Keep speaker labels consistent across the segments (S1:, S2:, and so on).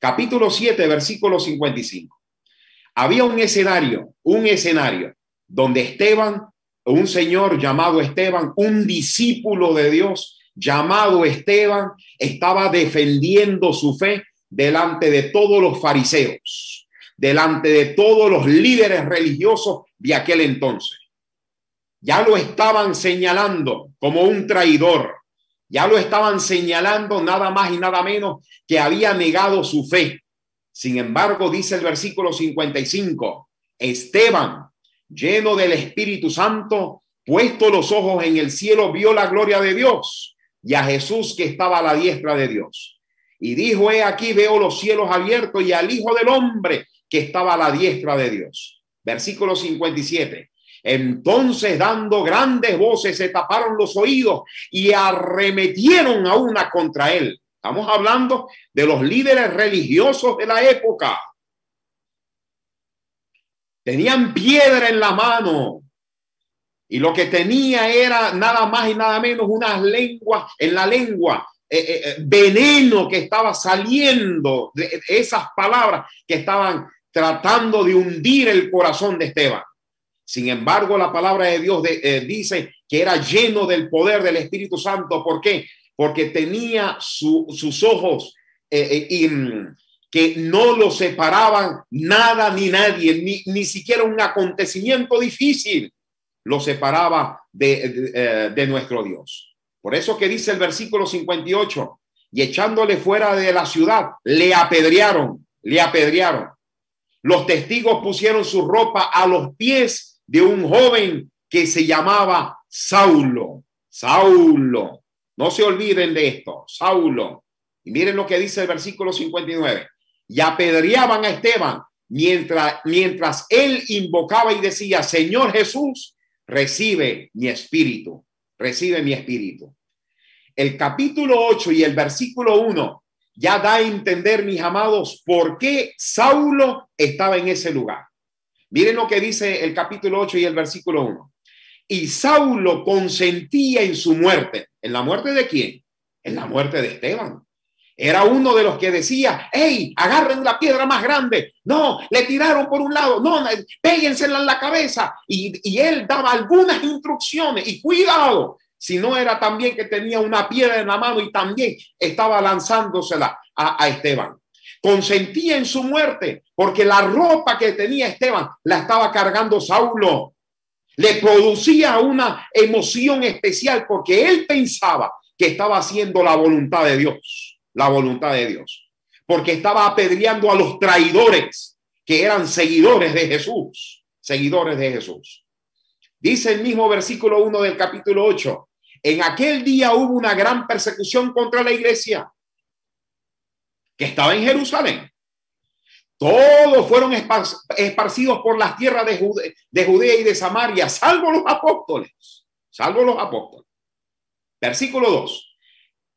S1: Capítulo 7, versículo 55. Había un escenario, un escenario donde Esteban, un señor llamado Esteban, un discípulo de Dios llamado Esteban, estaba defendiendo su fe delante de todos los fariseos, delante de todos los líderes religiosos de aquel entonces. Ya lo estaban señalando como un traidor, ya lo estaban señalando nada más y nada menos que había negado su fe. Sin embargo, dice el versículo 55, Esteban, lleno del Espíritu Santo, puesto los ojos en el cielo, vio la gloria de Dios y a Jesús que estaba a la diestra de Dios. Y dijo, he aquí veo los cielos abiertos y al Hijo del Hombre que estaba a la diestra de Dios. Versículo 57. Entonces, dando grandes voces, se taparon los oídos y arremetieron a una contra él. Estamos hablando de los líderes religiosos de la época. Tenían piedra en la mano y lo que tenía era nada más y nada menos unas lenguas en la lengua, eh, eh, eh, veneno que estaba saliendo de esas palabras que estaban tratando de hundir el corazón de Esteban. Sin embargo, la palabra de Dios eh, dice que era lleno del poder del Espíritu Santo. ¿Por qué? Porque tenía sus ojos eh, eh, y mm, que no lo separaban nada ni nadie, ni, ni siquiera un acontecimiento difícil lo separaba de, de nuestro Dios. Por eso que dice el versículo 58, y echándole fuera de la ciudad, le apedrearon, le apedrearon. Los testigos pusieron su ropa a los pies de un joven que se llamaba Saulo. Saulo. No se olviden de esto, Saulo. Y miren lo que dice el versículo 59. Y apedreaban a Esteban mientras, mientras él invocaba y decía, Señor Jesús, recibe mi espíritu, recibe mi espíritu. El capítulo 8 y el versículo 1 ya da a entender, mis amados, por qué Saulo estaba en ese lugar. Miren lo que dice el capítulo 8 y el versículo 1. Y Saulo consentía en su muerte. ¿En la muerte de quién? En la muerte de Esteban. Era uno de los que decía, hey, agarren la piedra más grande. No, le tiraron por un lado. No, péguensela en la cabeza. Y, él daba algunas instrucciones. Y cuidado, si no era también que tenía una piedra en la mano y también estaba lanzándosela a Esteban consentía en su muerte, porque la ropa que tenía Esteban la estaba cargando Saulo. Le producía una emoción especial porque él pensaba que estaba haciendo la voluntad de Dios, la voluntad de Dios, porque estaba apedreando a los traidores que eran seguidores de Jesús, seguidores de Jesús. Dice el mismo versículo 1 del capítulo 8, en aquel día hubo una gran persecución contra la iglesia que estaba en Jerusalén. Todos fueron esparcidos por las tierras de, de Judea y de Samaria, salvo los apóstoles, salvo los apóstoles. Versículo 2.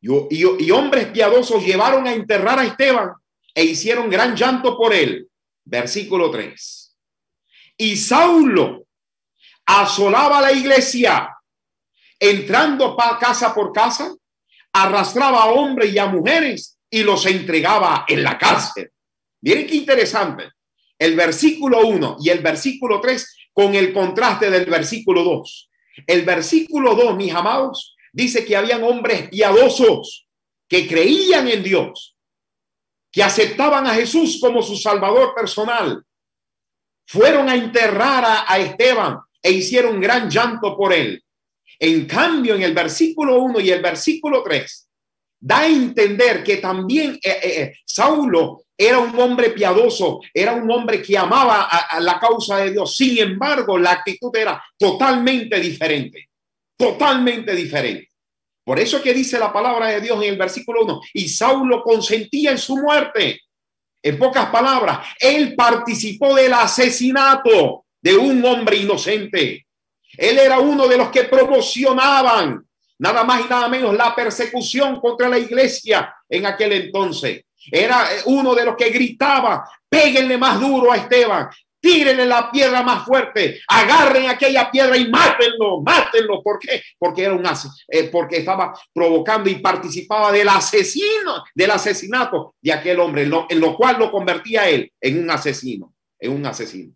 S1: Y, y, hombres piadosos llevaron a enterrar a Esteban e hicieron gran llanto por él. Versículo 3. Y Saulo asolaba la iglesia, entrando casa por casa, arrastraba a hombres y a mujeres y los entregaba en la cárcel. Miren qué interesante. El versículo 1 y el versículo 3 con el contraste del versículo 2. El versículo 2, mis amados, dice que habían hombres piadosos que creían en Dios, que aceptaban a Jesús como su salvador personal. Fueron a enterrar a, Esteban e hicieron gran llanto por él. En cambio, en el versículo 1 y el versículo 3, da a entender que también eh, eh, eh, Saulo era un hombre piadoso, era un hombre que amaba a, la causa de Dios. Sin embargo, la actitud era totalmente diferente, totalmente diferente. Por eso que dice la palabra de Dios en el versículo 1, y Saulo consentía en su muerte. En pocas palabras, él participó del asesinato de un hombre inocente. Él era uno de los que promocionaban nada más y nada menos la persecución contra la iglesia en aquel entonces. Era uno de los que gritaba, péguenle más duro a Esteban, tírenle la piedra más fuerte, agarren aquella piedra y mátenlo, mátenlo. ¿Por qué? Porque era un eh, porque estaba provocando y participaba del asesino, del asesinato de aquel hombre, en lo, en lo cual lo convertía él en un asesino, en un asesino.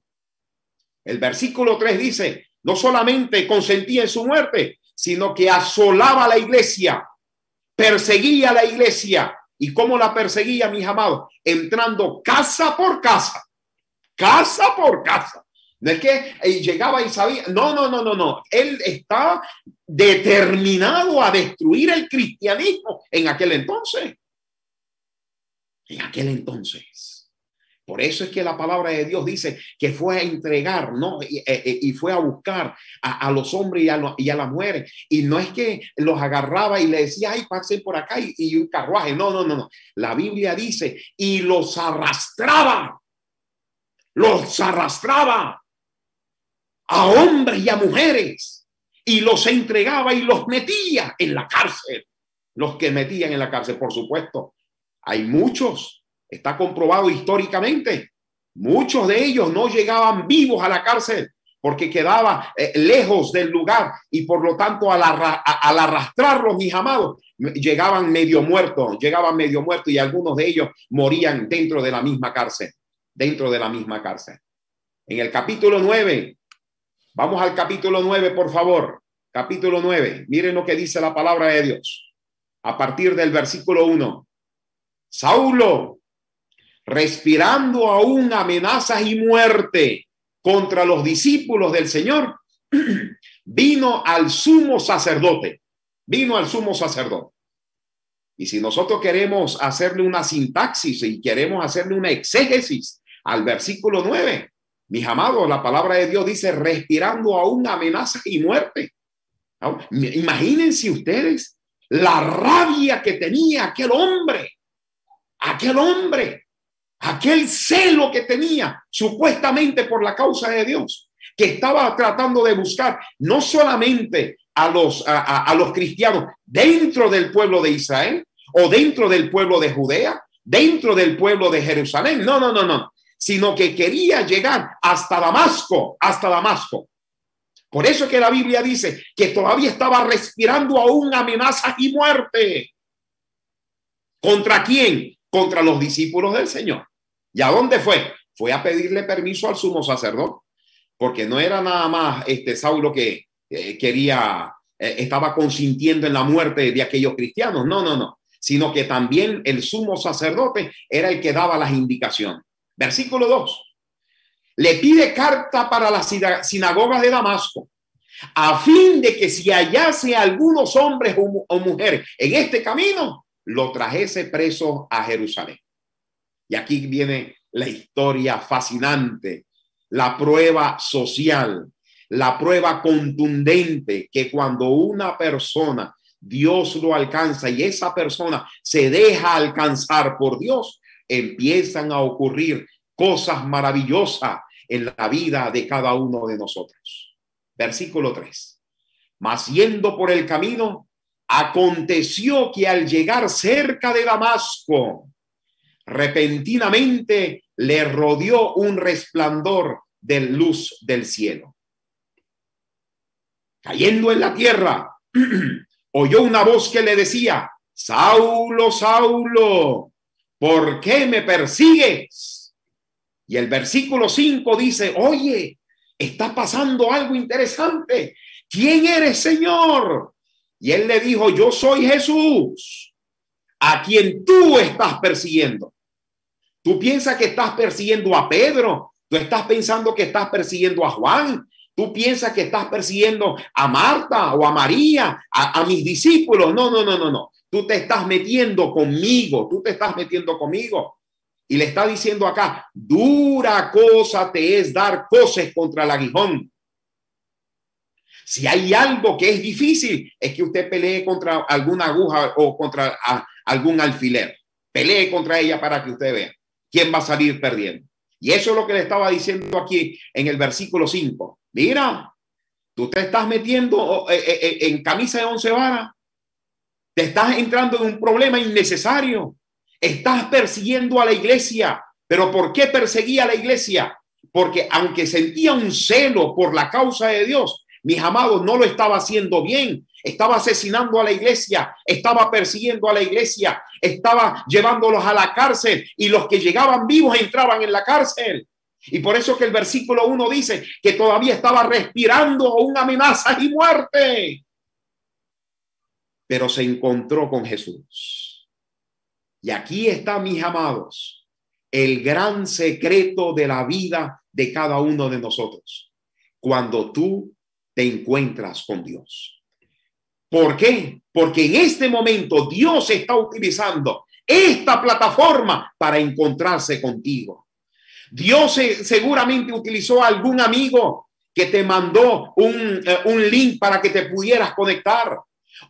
S1: El versículo 3 dice, no solamente consentía en su muerte, sino que asolaba la iglesia, perseguía la iglesia. ¿Y cómo la perseguía, mis amados? Entrando casa por casa casa por casa. No es que eh, llegaba y sabía, no, no, no, no, no. Él estaba determinado a destruir el cristianismo en aquel entonces. En aquel entonces. Por eso es que la palabra de Dios dice que fue a entregar, ¿no? Y, eh, eh, fue a buscar a, los hombres y a, y a, las mujeres. Y no es que los agarraba y le decía, ay, pasen por acá y un carruaje. No, no, no, no. La Biblia dice, y los arrastraba los arrastraba a hombres y a mujeres y los entregaba y los metía en la cárcel. Los que metían en la cárcel, por supuesto. Hay muchos, está comprobado históricamente. Muchos de ellos no llegaban vivos a la cárcel porque quedaba eh, lejos del lugar y por lo tanto al, al arrastrarlos, mis amados, llegaban medio muertos, llegaban medio muertos y algunos de ellos morían dentro de la misma cárcel dentro de la misma cárcel. En el capítulo 9, vamos al capítulo 9, por favor. Capítulo 9, miren lo que dice la palabra de Dios. A partir del versículo 1. Saulo, respirando aún amenazas y muerte contra los discípulos del Señor, vino al sumo sacerdote. Vino al sumo sacerdote. Y si nosotros queremos hacerle una sintaxis y queremos hacerle una exégesis al versículo 9. Mis amados, la palabra de Dios dice respirando aún amenaza y muerte. Imagínense ustedes la rabia que tenía aquel hombre, aquel hombre, aquel celo que tenía supuestamente por la causa de Dios, que estaba tratando de buscar no solamente a los, a los cristianos dentro del pueblo de Israel o dentro del pueblo de Judea, dentro del pueblo de Jerusalén. No, no, no, no sino que quería llegar hasta Damasco, hasta Damasco. Por eso que la Biblia dice que todavía estaba respirando aún amenazas y muerte. ¿Contra quién? Contra los discípulos del Señor. ¿Y a dónde fue? Fue a pedirle permiso al sumo sacerdote, porque no era nada más este Saulo que eh, quería, eh, estaba consintiendo en la muerte de aquellos cristianos. No, no, no, sino que también el sumo sacerdote era el que daba las indicaciones. Versículo 2. Le pide carta para las sinagogas de Damasco, a fin de que si hallase algunos hombres o mujeres en este camino, lo trajese preso a Jerusalén. Y aquí viene la historia fascinante, la prueba social, la prueba contundente que cuando una persona Dios lo alcanza y esa persona se deja alcanzar por Dios, empiezan a ocurrir cosas maravillosas en la vida de cada uno de nosotros. Versículo 3. Mas yendo por el camino, aconteció que al llegar cerca de Damasco, repentinamente le rodeó un resplandor de luz del cielo. Cayendo en la tierra, oyó una voz que le decía, Saulo, Saulo, ¿por qué me persigues? Y el versículo 5 dice, oye, está pasando algo interesante. ¿Quién eres, Señor? Y él le dijo, yo soy Jesús, a quien tú estás persiguiendo. Tú piensas que estás persiguiendo a Pedro, tú estás pensando que estás persiguiendo a Juan, tú piensas que estás persiguiendo a Marta o a María, a, mis discípulos. No, no, no, no, no. Tú te estás metiendo conmigo, tú te estás metiendo conmigo. Y le está diciendo acá, dura cosa te es dar cosas contra el aguijón. Si hay algo que es difícil, es que usted pelee contra alguna aguja o contra algún alfiler. Pelee contra ella para que usted vea quién va a salir perdiendo. Y eso es lo que le estaba diciendo aquí en el versículo 5. Mira, tú te estás metiendo eh, eh, eh, en camisa de once varas. Te estás entrando en un problema innecesario. Estás persiguiendo a la iglesia. ¿Pero por qué perseguía a la iglesia? porque aunque sentía un celo por la causa de Dios, mis amados, no lo estaba haciendo bien. Estaba asesinando a la iglesia, estaba persiguiendo a la iglesia, estaba llevándolos a la cárcel y los que llegaban vivos entraban en la cárcel. Y por eso que el versículo 1 dice que todavía estaba respirando una amenaza y muerte. Pero se encontró con Jesús. Y aquí está, mis amados, el gran secreto de la vida de cada uno de nosotros. Cuando tú te encuentras con Dios. ¿Por qué? Porque en este momento Dios está utilizando esta plataforma para encontrarse contigo. Dios seguramente utilizó algún amigo que te mandó un, eh, un link para que te pudieras conectar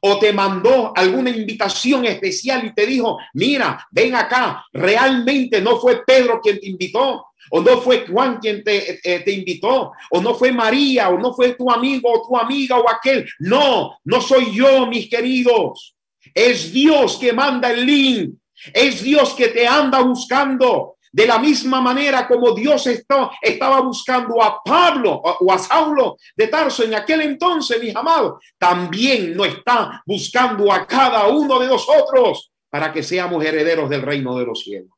S1: o te mandó alguna invitación especial y te dijo, mira, ven acá, realmente no fue Pedro quien te invitó, o no fue Juan quien te, eh, te invitó, o no fue María, o no fue tu amigo o tu amiga o aquel. No, no soy yo, mis queridos. Es Dios que manda el link. Es Dios que te anda buscando. De la misma manera como Dios estaba buscando a Pablo o a Saulo de Tarso en aquel entonces, mis amados, también no está buscando a cada uno de nosotros para que seamos herederos del reino de los cielos.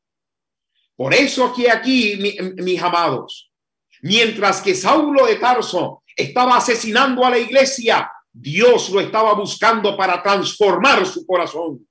S1: Por eso que aquí, mis amados, mientras que Saulo de Tarso estaba asesinando a la iglesia, Dios lo estaba buscando para transformar su corazón.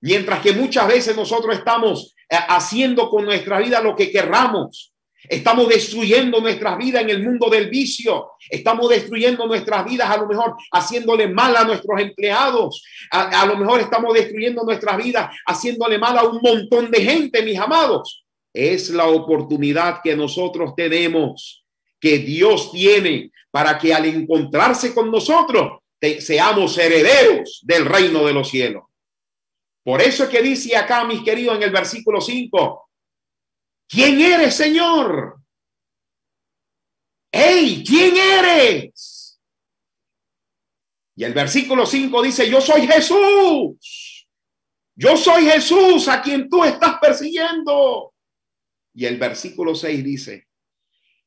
S1: Mientras que muchas veces nosotros estamos eh, haciendo con nuestra vida lo que querramos. Estamos destruyendo nuestras vidas en el mundo del vicio. Estamos destruyendo nuestras vidas a lo mejor haciéndole mal a nuestros empleados. A, lo mejor estamos destruyendo nuestras vidas haciéndole mal a un montón de gente, mis amados. Es la oportunidad que nosotros tenemos, que Dios tiene para que al encontrarse con nosotros seamos herederos del reino de los cielos. Por eso es que dice acá, mis queridos, en el versículo 5, ¿quién eres, Señor? ¡Ey! ¿Quién eres? Y el versículo 5 dice, yo soy Jesús. Yo soy Jesús a quien tú estás persiguiendo. Y el versículo 6 dice,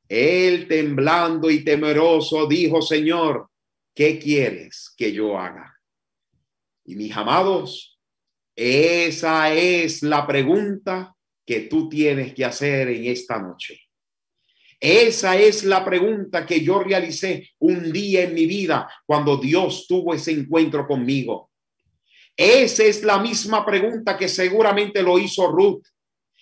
S1: él temblando y temeroso dijo, Señor, ¿qué quieres que yo haga? Y mis amados, esa es la pregunta que tú tienes que hacer en esta noche. Esa es la pregunta que yo realicé un día en mi vida cuando Dios tuvo ese encuentro conmigo. Esa es la misma pregunta que seguramente lo hizo Ruth.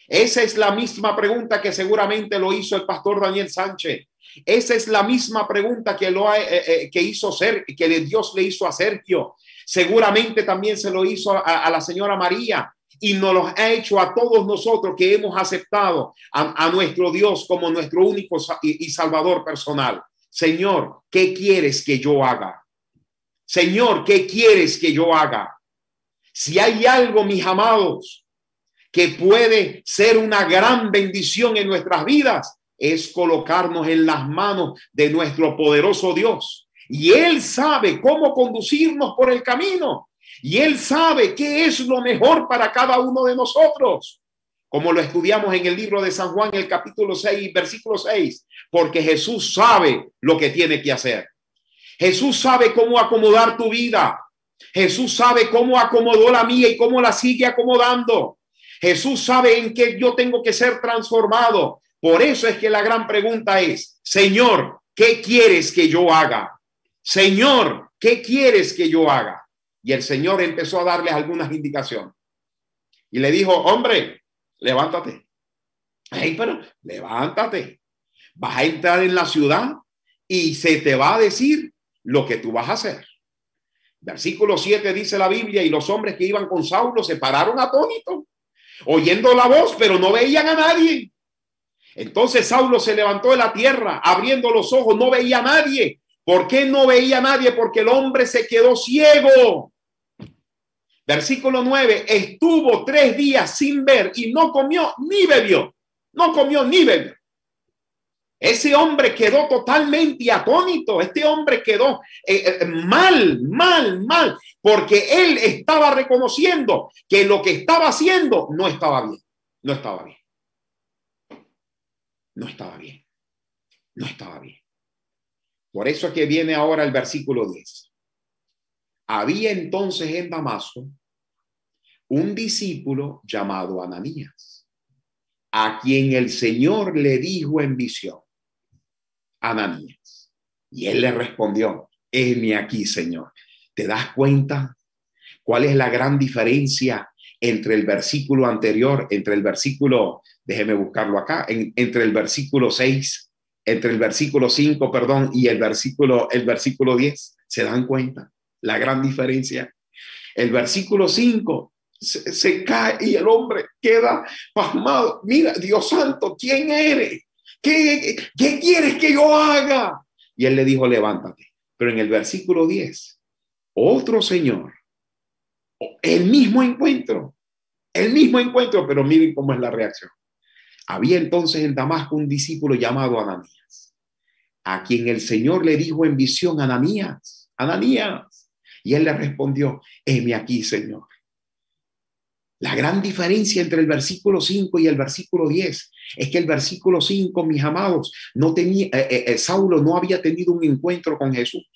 S1: Esa es la misma pregunta que seguramente lo hizo el pastor Daniel Sánchez. Esa es la misma pregunta que lo eh, eh, que hizo ser que Dios le hizo a Sergio. Seguramente también se lo hizo a, la señora María y nos lo ha hecho a todos nosotros que hemos aceptado a, nuestro Dios como nuestro único y, Salvador personal. Señor, ¿qué quieres que yo haga? Señor, ¿qué quieres que yo haga? Si hay algo, mis amados, que puede ser una gran bendición en nuestras vidas, es colocarnos en las manos de nuestro poderoso Dios y Él sabe cómo conducirnos por el camino. Y Él sabe qué es lo mejor para cada uno de nosotros. Como lo estudiamos en el libro de San Juan, el capítulo 6, versículo 6. Porque Jesús sabe lo que tiene que hacer. Jesús sabe cómo acomodar tu vida. Jesús sabe cómo acomodó la mía y cómo la sigue acomodando. Jesús sabe en qué yo tengo que ser transformado. Por eso es que la gran pregunta es, Señor, ¿qué quieres que yo haga? Señor, ¿qué quieres que yo haga? Y el Señor empezó a darles algunas indicaciones. Y le dijo, hombre, levántate. Ay, pero levántate. Vas a entrar en la ciudad y se te va a decir lo que tú vas a hacer. Versículo 7 dice la Biblia, y los hombres que iban con Saulo se pararon atónitos, oyendo la voz, pero no veían a nadie. Entonces Saulo se levantó de la tierra, abriendo los ojos, no veía a nadie, ¿Por qué no veía a nadie? Porque el hombre se quedó ciego. Versículo 9, estuvo tres días sin ver y no comió ni bebió. No comió ni bebió. Ese hombre quedó totalmente atónito. Este hombre quedó eh, eh, mal, mal, mal, porque él estaba reconociendo que lo que estaba haciendo no estaba bien. No estaba bien. No estaba bien. No estaba bien. Por eso es que viene ahora el versículo 10. Había entonces en Damasco un discípulo llamado Ananías, a quien el Señor le dijo en visión, Ananías. Y él le respondió, heme aquí, Señor. ¿Te das cuenta cuál es la gran diferencia entre el versículo anterior, entre el versículo, déjeme buscarlo acá, entre el versículo 6, entre el versículo 5, perdón, y el versículo, el versículo 10? ¿Se dan cuenta? La gran diferencia. El versículo 5 se, cae y el hombre queda pasmado. Mira, Dios santo, ¿quién eres? ¿Qué, ¿Qué quieres que yo haga? Y él le dijo, levántate. Pero en el versículo 10, otro señor, el mismo encuentro, el mismo encuentro, pero miren cómo es la reacción. Había entonces en Damasco un discípulo llamado Ananías, a quien el Señor le dijo en visión, Ananías, Ananías. Y él le respondió, heme aquí, Señor. La gran diferencia entre el versículo 5 y el versículo 10 es que el versículo 5, mis amados, no tenía, eh, eh, eh, Saulo no había tenido un encuentro con Jesús.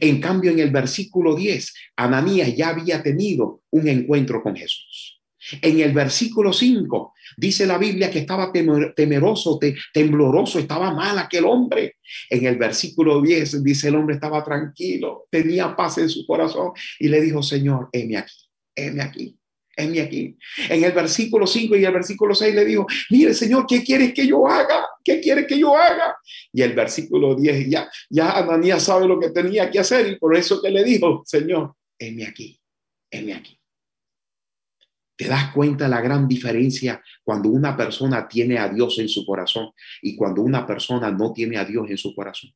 S1: En cambio, en el versículo 10, Ananías ya había tenido un encuentro con Jesús. En el versículo 5 dice la Biblia que estaba temeroso, tembloroso, estaba mal aquel hombre. En el versículo 10 dice el hombre estaba tranquilo, tenía paz en su corazón y le dijo, Señor, heme aquí, heme aquí mi aquí. En el versículo 5 y el versículo 6 le dijo, mire Señor, ¿qué quieres que yo haga? ¿Qué quieres que yo haga? Y el versículo 10, ya, ya Ananías sabe lo que tenía que hacer y por eso que le dijo, Señor, mi aquí, mi aquí. ¿Te das cuenta la gran diferencia cuando una persona tiene a Dios en su corazón y cuando una persona no tiene a Dios en su corazón?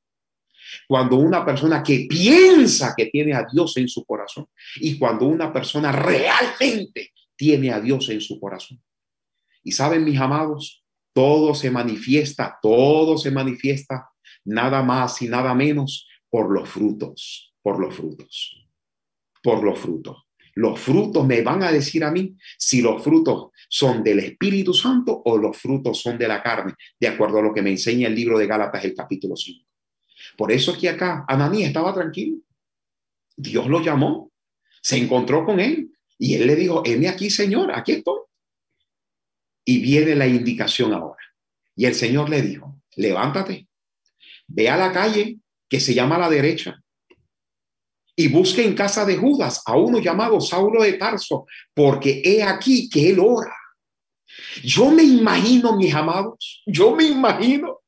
S1: Cuando una persona que piensa que tiene a Dios en su corazón y cuando una persona realmente tiene a Dios en su corazón. Y saben, mis amados, todo se manifiesta, todo se manifiesta, nada más y nada menos por los frutos, por los frutos, por los frutos. Los frutos me van a decir a mí si los frutos son del Espíritu Santo o los frutos son de la carne, de acuerdo a lo que me enseña el libro de Gálatas, el capítulo 5. Por eso es que acá Ananías estaba tranquilo. Dios lo llamó, se encontró con él y él le dijo, heme aquí, Señor, aquí estoy. Y viene la indicación ahora. Y el Señor le dijo, levántate, ve a la calle que se llama la derecha y busque en casa de Judas a uno llamado Saulo de Tarso, porque he aquí que él ora. Yo me imagino, mis amados, yo me imagino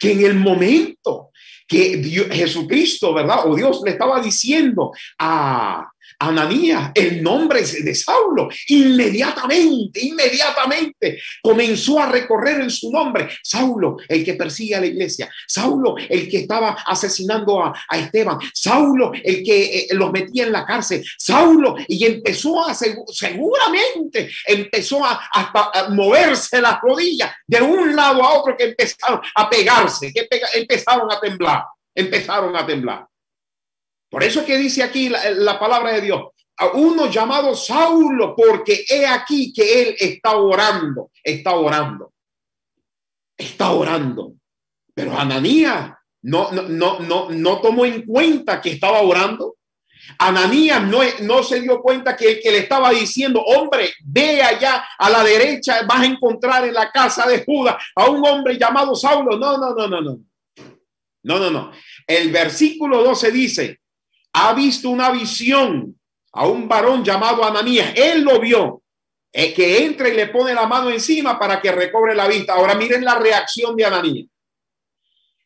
S1: que en el momento que Dios, Jesucristo, ¿verdad? O Dios le estaba diciendo a, Ananías, el nombre de Saulo, inmediatamente, inmediatamente comenzó a recorrer en su nombre. Saulo, el que persigue a la iglesia. Saulo, el que estaba asesinando a, Esteban. Saulo, el que eh, los metía en la cárcel. Saulo, y empezó a, seguramente, empezó a, a moverse las rodillas de un lado a otro que empezaron a pegarse, que empezaron a temblar, empezaron a temblar. Por eso es que dice aquí la, palabra de Dios, a uno llamado Saulo, porque he aquí que él está orando, está orando, está orando. Pero Ananías no, no, no, no, no tomó en cuenta que estaba orando. Ananías no, no se dio cuenta que, que le estaba diciendo, hombre, ve allá a la derecha, vas a encontrar en la casa de Judas a un hombre llamado Saulo. No, no, no, no, no. No, no, no. El versículo 12 dice, ha visto una visión a un varón llamado Ananías. Él lo vio. Es que entra y le pone la mano encima para que recobre la vista. Ahora miren la reacción de Ananías.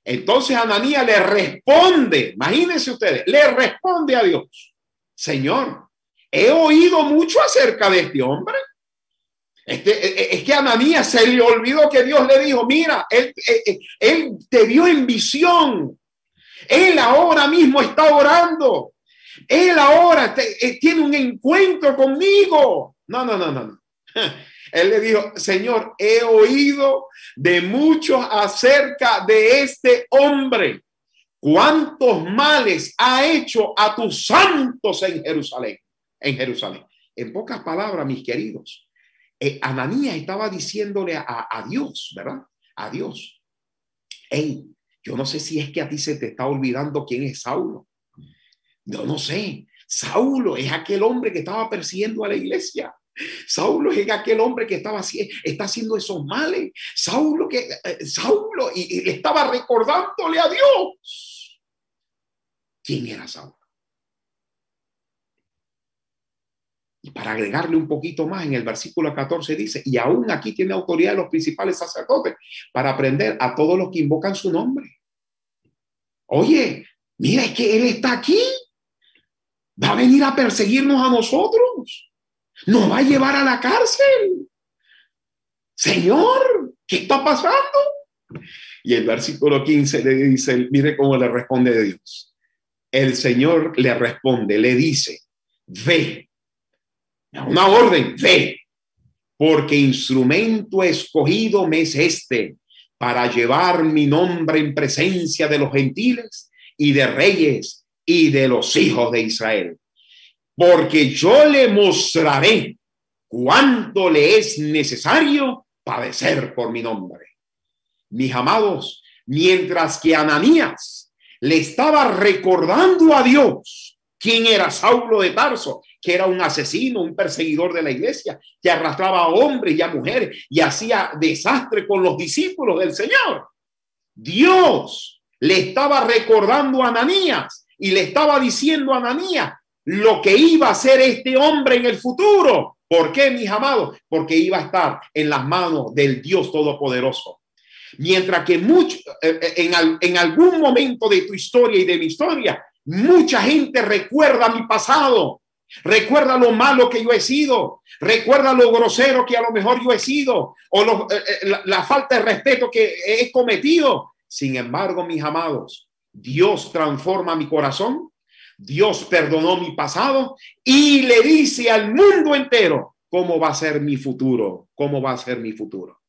S1: Entonces Ananías le responde, imagínense ustedes, le responde a Dios, Señor, he oído mucho acerca de este hombre. Este, e, e, es que Ananías se le olvidó que Dios le dijo, mira, él te vio en visión él ahora mismo está orando. Él ahora eh, tiene un encuentro conmigo. No, no, no, no. Él le dijo, Señor, he oído de muchos acerca de este hombre. ¿Cuántos males ha hecho a tus santos en Jerusalén? En Jerusalén. En pocas palabras, mis queridos, eh, Ananías estaba diciéndole a, a Dios, ¿verdad? A Dios, hey, Yo no sé si es que a ti se te está olvidando quién es Saulo. Yo no sé. Saulo es aquel hombre que estaba persiguiendo a la iglesia. Saulo es aquel hombre que estaba está haciendo esos males. Saulo que eh, Saulo y, y estaba recordándole a Dios. ¿Quién era Saulo? Y para agregarle un poquito más, en el versículo 14 dice, y aún aquí tiene autoridad los principales sacerdotes para aprender a todos los que invocan su nombre. Oye, mira, es que Él está aquí. Va a venir a perseguirnos a nosotros. Nos va a llevar a la cárcel. Señor, ¿qué está pasando? Y el versículo 15 le dice, mire cómo le responde Dios. El Señor le responde, le dice, ve una orden, fe, porque instrumento escogido me es este para llevar mi nombre en presencia de los gentiles y de reyes y de los hijos de Israel. Porque yo le mostraré cuánto le es necesario padecer por mi nombre. Mis amados, mientras que Ananías le estaba recordando a Dios quién era Saulo de Tarso que era un asesino, un perseguidor de la iglesia, que arrastraba a hombres y a mujeres y hacía desastre con los discípulos del Señor. Dios le estaba recordando a Ananías y le estaba diciendo a Ananías lo que iba a hacer este hombre en el futuro. ¿Por qué, mis amados? Porque iba a estar en las manos del Dios Todopoderoso. Mientras que mucho, eh, eh, en, en algún momento de tu historia y de mi historia, mucha gente recuerda mi pasado, Recuerda lo malo que yo he sido. Recuerda lo grosero que a lo mejor yo he sido o eh, eh, la, falta de respeto que he cometido. Sin embargo, mis amados, Dios transforma mi corazón. Dios perdonó mi pasado y le dice al mundo entero cómo va a ser mi futuro, cómo va a ser mi futuro.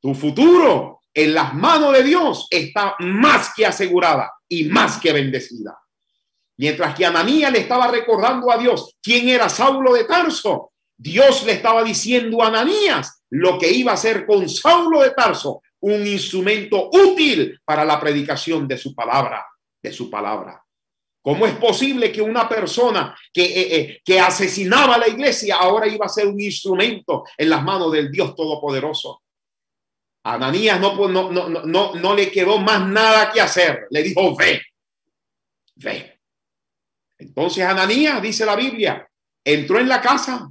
S1: Tu futuro en las manos de Dios está más que asegurada y más que bendecida. Mientras que Ananías le estaba recordando a Dios quién era Saulo de Tarso, Dios le estaba diciendo a Ananías lo que iba a hacer con Saulo de Tarso, un instrumento útil para la predicación de su palabra, de su palabra. ¿Cómo es posible que una persona que, eh, eh, que asesinaba a la iglesia ahora iba a ser un instrumento en las manos del Dios Todopoderoso? Ananías no, no, no, no, no le quedó más nada que hacer. Le dijo, ve, ve. Entonces Ananías, dice la Biblia, entró en la casa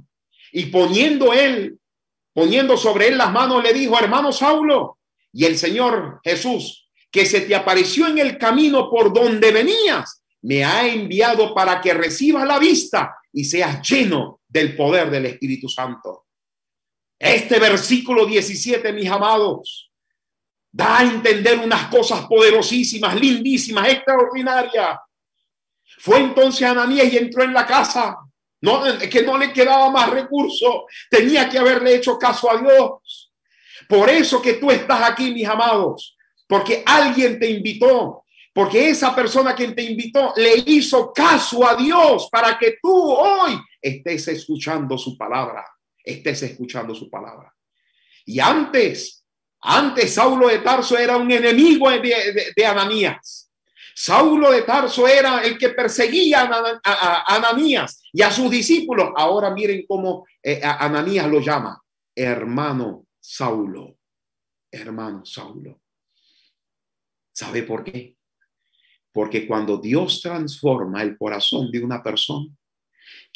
S1: y poniendo él, poniendo sobre él las manos, le dijo, hermano Saulo, y el Señor Jesús, que se te apareció en el camino por donde venías, me ha enviado para que recibas la vista y seas lleno del poder del Espíritu Santo. Este versículo 17, mis amados, da a entender unas cosas poderosísimas, lindísimas, extraordinarias fue entonces Ananías y entró en la casa. No, que no le quedaba más recurso. Tenía que haberle hecho caso a Dios. Por eso que tú estás aquí, mis amados. Porque alguien te invitó. Porque esa persona quien te invitó le hizo caso a Dios para que tú hoy estés escuchando su palabra. Estés escuchando su palabra. Y antes, antes Saulo de Tarso era un enemigo de, de Ananías. Saulo de Tarso era el que perseguía a, Ananías y a sus discípulos. Ahora miren cómo eh, Ananías lo llama, hermano Saulo, hermano Saulo. ¿Sabe por qué? Porque cuando Dios transforma el corazón de una persona,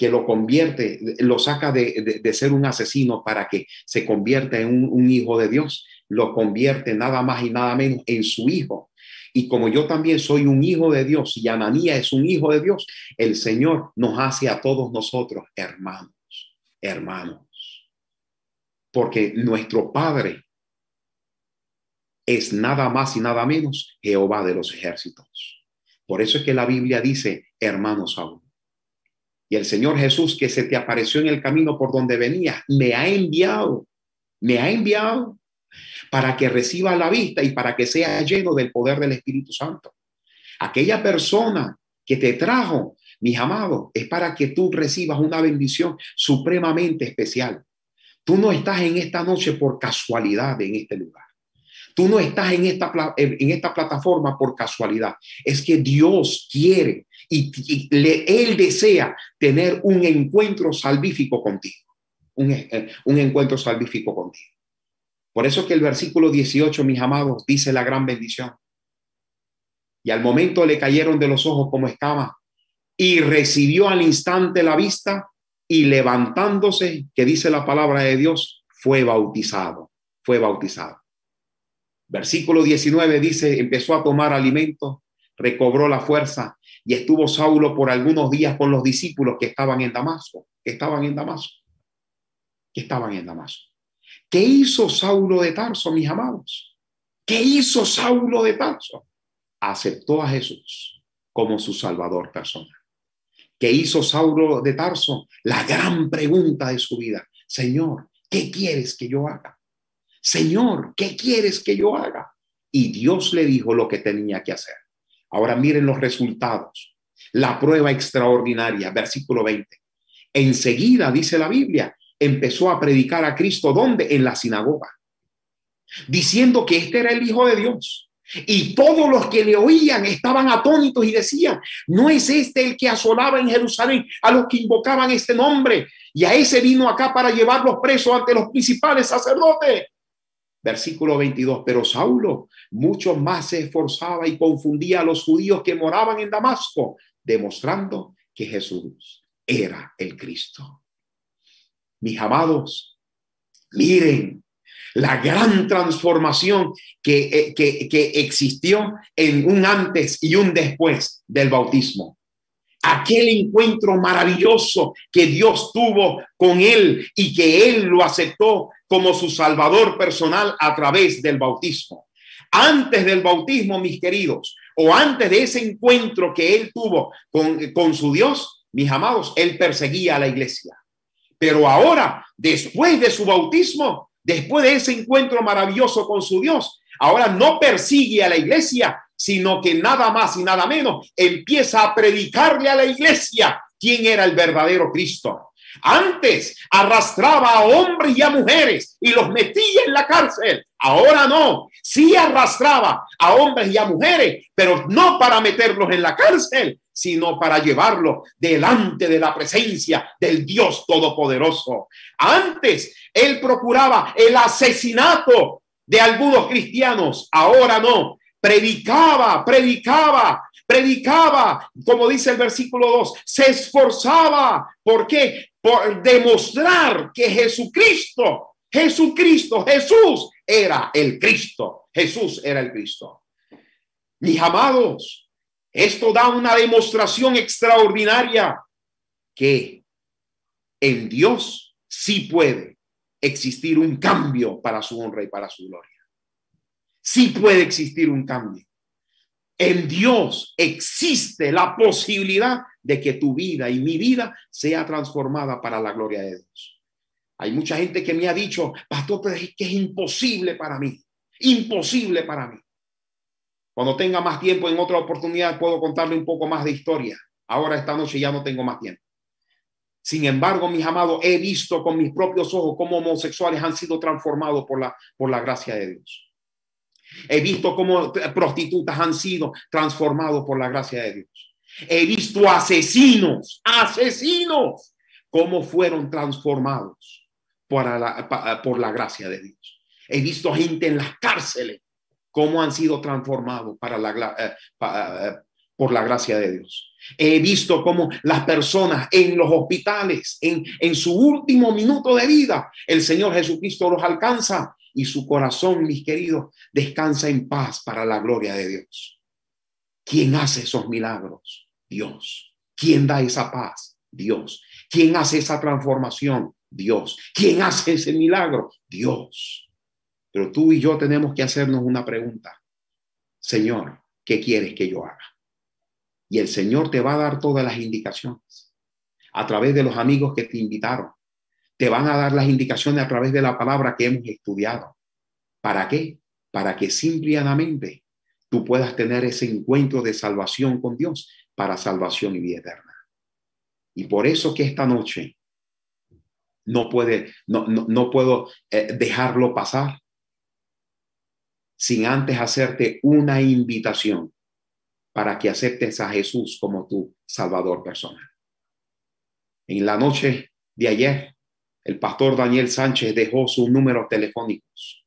S1: que lo convierte, lo saca de, ser un asesino para que se convierta en un hijo de Dios, lo convierte nada más y nada menos en su hijo y como yo también soy un hijo de Dios y Ananía es un hijo de Dios, el Señor nos hace a todos nosotros hermanos, hermanos. Porque nuestro Padre es nada más y nada menos Jehová de los ejércitos. Por eso es que la Biblia dice, hermanos aún. Y el Señor Jesús que se te apareció en el camino por donde venía, me ha enviado, me ha enviado para que reciba la vista y para que sea lleno del poder del Espíritu Santo. Aquella persona que te trajo, mis amados, es para que tú recibas una bendición supremamente especial. Tú no estás en esta noche por casualidad en este lugar. Tú no estás en esta, en esta plataforma por casualidad. Es que Dios quiere y, Él desea tener un encuentro salvífico contigo. Un, eh, encuentro salvífico contigo. Por eso que el versículo 18, mis amados, dice la gran bendición. Y al momento le cayeron de los ojos como estaba y recibió al instante la vista y levantándose, que dice la palabra de Dios, fue bautizado, fue bautizado. Versículo 19 dice, empezó a tomar alimento, recobró la fuerza y estuvo Saulo por algunos días con los discípulos que estaban en Damasco, que estaban en Damasco, que estaban en Damasco. ¿Qué hizo Saulo de Tarso, mis amados? ¿Qué hizo Saulo de Tarso? Aceptó a Jesús como su salvador personal. ¿Qué hizo Saulo de Tarso? La gran pregunta de su vida. Señor, ¿qué quieres que yo haga? Señor, ¿qué quieres que yo haga? Y Dios le dijo lo que tenía que hacer. Ahora miren los resultados. La prueba extraordinaria, versículo 20. Enseguida, dice la Biblia, empezó a predicar a Cristo, ¿dónde? En la sinagoga, diciendo que este era el Hijo de Dios. Y todos los que le oían estaban atónitos y decían, ¿no es este el que asolaba en Jerusalén a los que invocaban este nombre? Y a ese vino acá para llevarlos presos ante los principales sacerdotes. Versículo 22, pero Saulo mucho más se esforzaba y confundía a los judíos que moraban en Damasco, demostrando que Jesús era el Cristo. Mis amados, miren la gran transformación que, que, que existió en un antes y un después del bautismo aquel encuentro maravilloso que Dios tuvo con él y que él lo aceptó como su salvador personal a través del bautismo. Antes del bautismo, mis queridos, o antes de ese encuentro que él tuvo con, con su Dios, mis amados, él perseguía a la iglesia. Pero ahora, después de su bautismo, después de ese encuentro maravilloso con su Dios, ahora no persigue a la iglesia, sino que nada más y nada menos empieza a predicarle a la iglesia quién era el verdadero Cristo. Antes arrastraba a hombres y a mujeres y los metía en la cárcel. Ahora no, sí arrastraba a hombres y a mujeres, pero no para meterlos en la cárcel, sino para llevarlos delante de la presencia del Dios Todopoderoso. Antes él procuraba el asesinato de algunos cristianos, ahora no, predicaba, predicaba, predicaba, como dice el versículo 2, se esforzaba. ¿Por qué? por demostrar que Jesucristo, Jesucristo, Jesús era el Cristo. Jesús era el Cristo. Mis amados, esto da una demostración extraordinaria que en Dios sí puede existir un cambio para su honra y para su gloria. Sí puede existir un cambio. En Dios existe la posibilidad de que tu vida y mi vida sea transformada para la gloria de Dios. Hay mucha gente que me ha dicho, pastor, pero es que es imposible para mí, imposible para mí. Cuando tenga más tiempo en otra oportunidad puedo contarle un poco más de historia. Ahora esta noche ya no tengo más tiempo. Sin embargo, mis amados, he visto con mis propios ojos cómo homosexuales han sido transformados por la, por la gracia de Dios. He visto cómo prostitutas han sido transformados por la gracia de Dios. He visto asesinos, asesinos, cómo fueron transformados por la, por la gracia de Dios. He visto gente en las cárceles, cómo han sido transformados para la, eh, eh, por la gracia de Dios. He visto cómo las personas en los hospitales, en, en su último minuto de vida, el Señor Jesucristo los alcanza y su corazón, mis queridos, descansa en paz para la gloria de Dios. ¿Quién hace esos milagros? Dios. ¿Quién da esa paz? Dios. ¿Quién hace esa transformación? Dios. ¿Quién hace ese milagro? Dios. Pero tú y yo tenemos que hacernos una pregunta. Señor, ¿qué quieres que yo haga? Y el Señor te va a dar todas las indicaciones a través de los amigos que te invitaron. Te van a dar las indicaciones a través de la palabra que hemos estudiado. ¿Para qué? Para que simplemente tú puedas tener ese encuentro de salvación con Dios para salvación y vida eterna. Y por eso que esta noche no puedo eh, dejarlo pasar sin antes hacerte una invitación para que aceptes a Jesús como tu Salvador personal. En la noche de ayer, el pastor Daniel Sánchez dejó sus números telefónicos.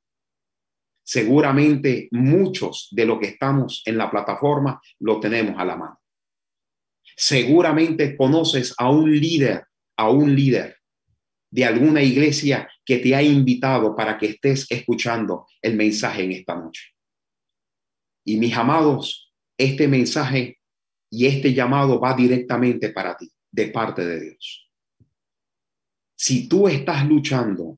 S1: Seguramente muchos de los que estamos en la plataforma lo tenemos a la mano. Seguramente conoces a un líder, a un líder de alguna iglesia que te ha invitado para que estés escuchando el mensaje en esta noche. Y mis amados, este mensaje y este llamado va directamente para ti, de parte de Dios. Si tú estás luchando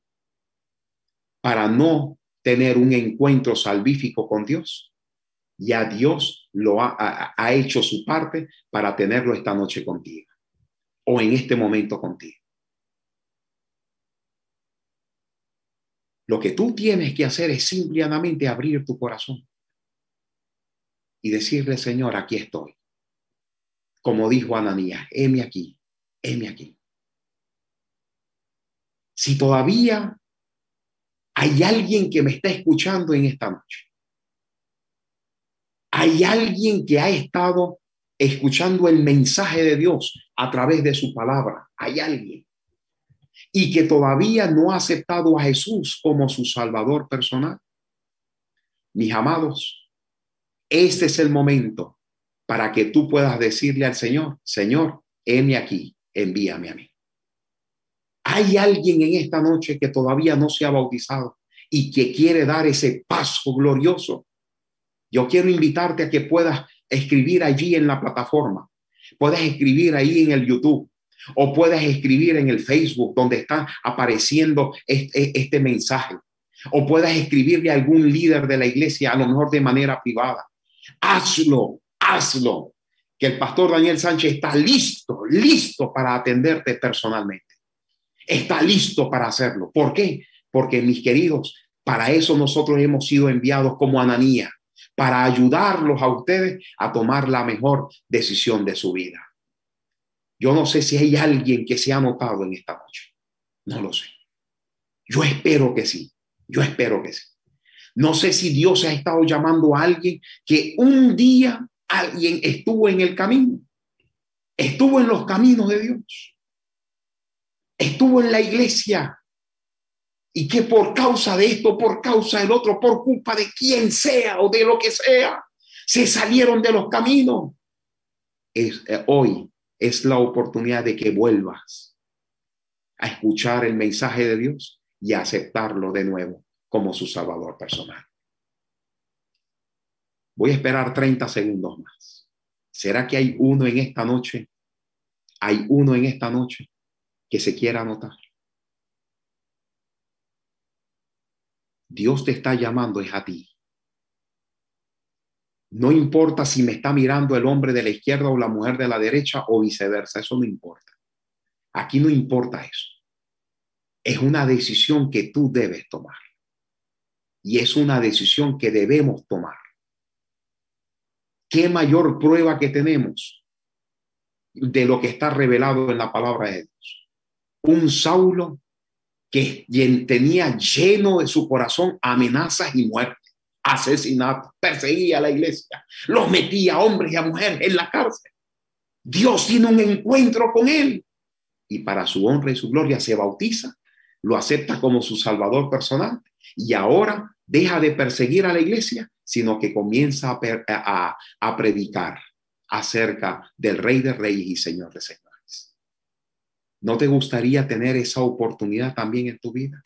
S1: para no tener un encuentro salvífico con Dios, ya Dios lo ha, hecho su parte para tenerlo esta noche contigo o en este momento contigo. Lo que tú tienes que hacer es simplemente abrir tu corazón y decirle, Señor, aquí estoy. Como dijo Ananías, heme aquí, heme aquí. Si todavía hay alguien que me está escuchando en esta noche, hay alguien que ha estado escuchando el mensaje de Dios a través de su palabra, hay alguien y que todavía no ha aceptado a Jesús como su Salvador personal. Mis amados, este es el momento para que tú puedas decirle al Señor, Señor, heme aquí, envíame a mí. Hay alguien en esta noche que todavía no se ha bautizado y que quiere dar ese paso glorioso. Yo quiero invitarte a que puedas escribir allí en la plataforma, puedas escribir ahí en el YouTube, o puedes escribir en el Facebook donde está apareciendo este, este, mensaje. O puedes escribirle a algún líder de la iglesia, a lo mejor de manera privada. Hazlo, hazlo. Que el pastor Daniel Sánchez está listo, listo para atenderte personalmente. Está listo para hacerlo. ¿Por qué? Porque mis queridos, para eso nosotros hemos sido enviados como Ananía, para ayudarlos a ustedes a tomar la mejor decisión de su vida. Yo no sé si hay alguien que se ha notado en esta noche. No lo sé. Yo espero que sí. Yo espero que sí. No sé si Dios ha estado llamando a alguien que un día alguien estuvo en el camino. Estuvo en los caminos de Dios. Estuvo en la iglesia. Y que por causa de esto, por causa del otro, por culpa de quien sea o de lo que sea, se salieron de los caminos. Es, eh, hoy es la oportunidad de que vuelvas a escuchar el mensaje de Dios y a aceptarlo de nuevo como su Salvador personal. Voy a esperar 30 segundos más. ¿Será que hay uno en esta noche? ¿Hay uno en esta noche que se quiera anotar? Dios te está llamando es a ti. No importa si me está mirando el hombre de la izquierda o la mujer de la derecha o viceversa, eso no importa. Aquí no importa eso. Es una decisión que tú debes tomar. Y es una decisión que debemos tomar. ¿Qué mayor prueba que tenemos de lo que está revelado en la palabra de Dios? Un Saulo que tenía lleno de su corazón amenazas y muerte asesinato, perseguía a la iglesia, los metía a hombres y a mujeres en la cárcel. Dios tiene un encuentro con él y para su honra y su gloria se bautiza, lo acepta como su salvador personal y ahora deja de perseguir a la iglesia, sino que comienza a, a predicar acerca del Rey de Reyes y Señor de Señores. ¿No te gustaría tener esa oportunidad también en tu vida?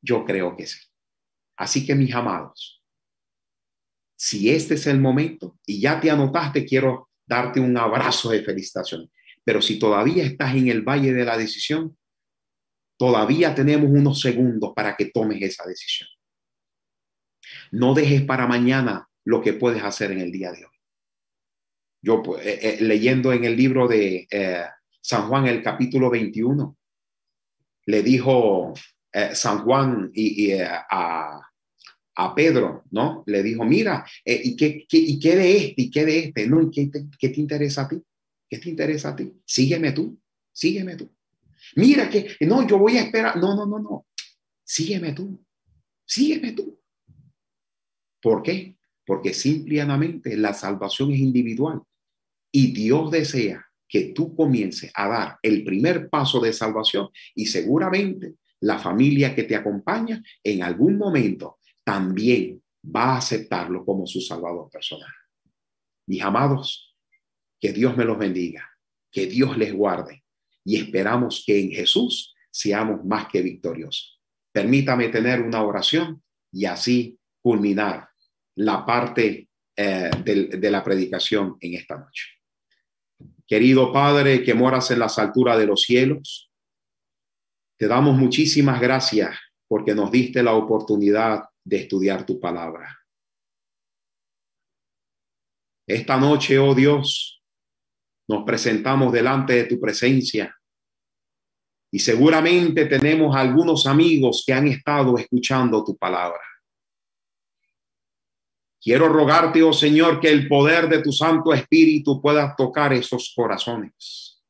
S1: Yo creo que sí. Así que mis amados, si este es el momento y ya te anotaste, quiero darte un abrazo de felicitación. Pero si todavía estás en el valle de la decisión, todavía tenemos unos segundos para que tomes esa decisión. No dejes para mañana lo que puedes hacer en el día de hoy. Yo eh, eh, leyendo en el libro de eh, San Juan, el capítulo 21, le dijo San Juan y, a, a Pedro, ¿no? Le dijo, mira, eh, ¿y, qué, ¿y qué de este? ¿Y qué de este? No, qué te, qué te interesa a ti? ¿Qué te interesa a ti? Sígueme tú, sígueme tú. Mira que, no, yo voy a esperar. No, no, no, no. Sígueme tú, sígueme tú. ¿Por qué? Porque simplemente la salvación es individual y Dios desea que tú comiences a dar el primer paso de salvación y seguramente la familia que te acompaña en algún momento también va a aceptarlo como su salvador personal. Mis amados, que Dios me los bendiga, que Dios les guarde y esperamos que en Jesús seamos más que victoriosos. Permítame tener una oración y así culminar la parte eh, de la predicación en esta noche. Querido Padre que moras en las alturas de los cielos, te damos muchísimas gracias porque nos diste la oportunidad de estudiar tu palabra. Esta noche, oh Dios, nos presentamos delante de tu presencia y seguramente tenemos algunos amigos que han estado escuchando tu palabra. Quiero rogarte, oh Señor, que el poder de tu Santo Espíritu pueda tocar esos corazones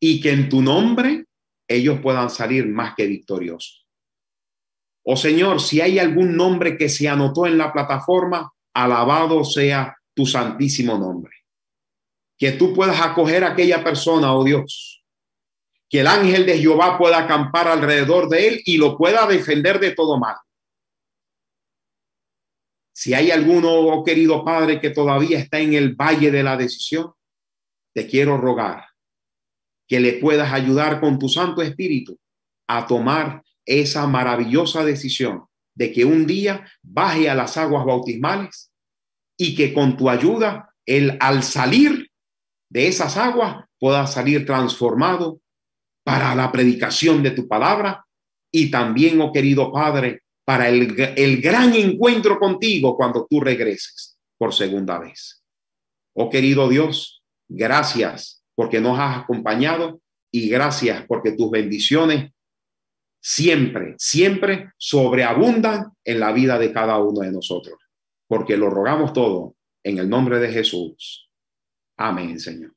S1: y que en tu nombre ellos puedan salir más que victoriosos. Oh Señor, si hay algún nombre que se anotó en la plataforma, alabado sea tu santísimo nombre. Que tú puedas acoger a aquella persona, oh Dios. Que el ángel de Jehová pueda acampar alrededor de él y lo pueda defender de todo mal. Si hay alguno, oh querido Padre, que todavía está en el valle de la decisión, te quiero rogar que le puedas ayudar con tu Santo Espíritu a tomar esa maravillosa decisión de que un día baje a las aguas bautismales y que con tu ayuda, él al salir de esas aguas pueda salir transformado para la predicación de tu palabra. Y también, oh querido Padre, para el, el gran encuentro contigo cuando tú regreses por segunda vez. Oh querido Dios, gracias porque nos has acompañado y gracias porque tus bendiciones siempre, siempre sobreabundan en la vida de cada uno de nosotros, porque lo rogamos todo en el nombre de Jesús. Amén, Señor.